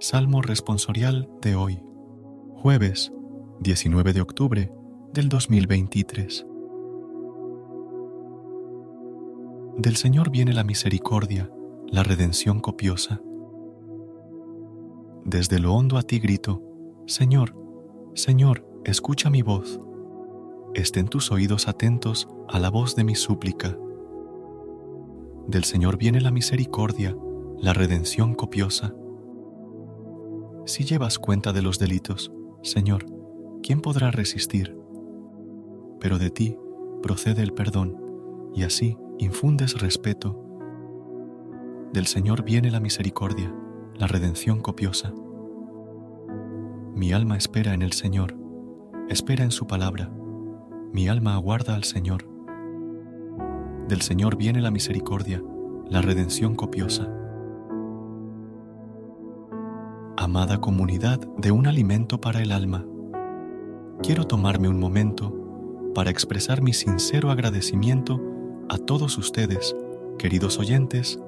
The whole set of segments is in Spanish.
Salmo responsorial de hoy, jueves 19 de octubre del 2023. Del Señor viene la misericordia, la redención copiosa. Desde lo hondo a ti grito, Señor, Señor, escucha mi voz. Estén tus oídos atentos a la voz de mi súplica. Del Señor viene la misericordia, la redención copiosa si llevas cuenta de los delitos, Señor, ¿quién podrá resistir? Pero de ti procede el perdón, y así infundes respeto. Del Señor viene la misericordia, la redención copiosa. Mi alma espera en el Señor, espera en su palabra. Mi alma aguarda al Señor. Del Señor viene la misericordia, la redención copiosa amada comunidad de un alimento para el alma, quiero tomarme un momento para expresar mi sincero agradecimiento a todos ustedes, queridos oyentes,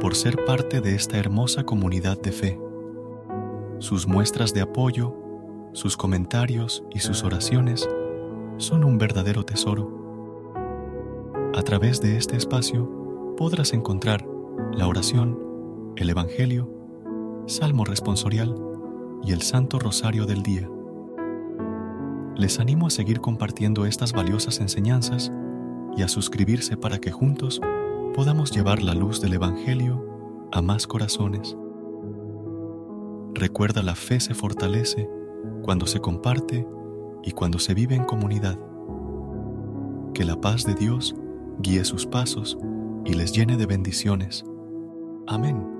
por ser parte de esta hermosa comunidad de fe. Sus muestras de apoyo, sus comentarios y sus oraciones son un verdadero tesoro. A través de este espacio podrás encontrar la oración, el Evangelio, Salmo responsorial y el Santo Rosario del Día. Les animo a seguir compartiendo estas valiosas enseñanzas y a suscribirse para que juntos podamos llevar la luz del Evangelio a más corazones. Recuerda la fe se fortalece cuando se comparte y cuando se vive en comunidad. Que la paz de Dios guíe sus pasos y les llene de bendiciones. Amén.